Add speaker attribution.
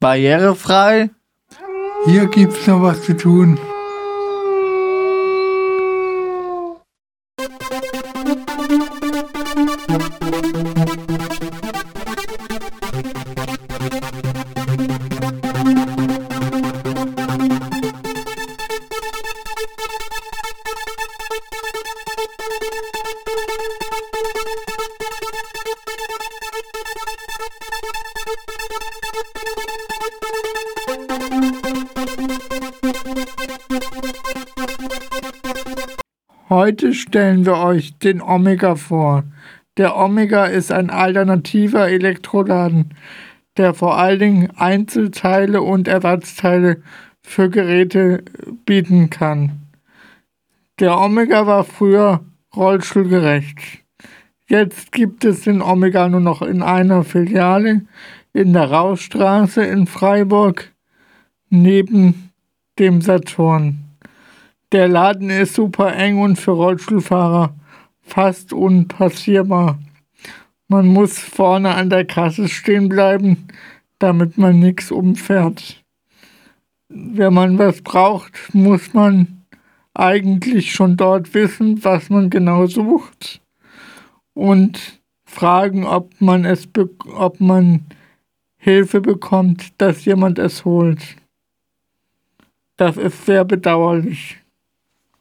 Speaker 1: Barrierefrei?
Speaker 2: Hier gibt's noch was zu tun. Heute stellen wir euch den Omega vor. Der Omega ist ein alternativer Elektroladen, der vor allen Dingen Einzelteile und Ersatzteile für Geräte bieten kann. Der Omega war früher rollstuhlgerecht. Jetzt gibt es den Omega nur noch in einer Filiale in der Rausstraße in Freiburg neben dem Saturn. Der Laden ist super eng und für Rollstuhlfahrer fast unpassierbar. Man muss vorne an der Kasse stehen bleiben, damit man nichts umfährt. Wenn man was braucht, muss man eigentlich schon dort wissen, was man genau sucht und fragen, ob man es, ob man Hilfe bekommt, dass jemand es holt. Das ist sehr bedauerlich.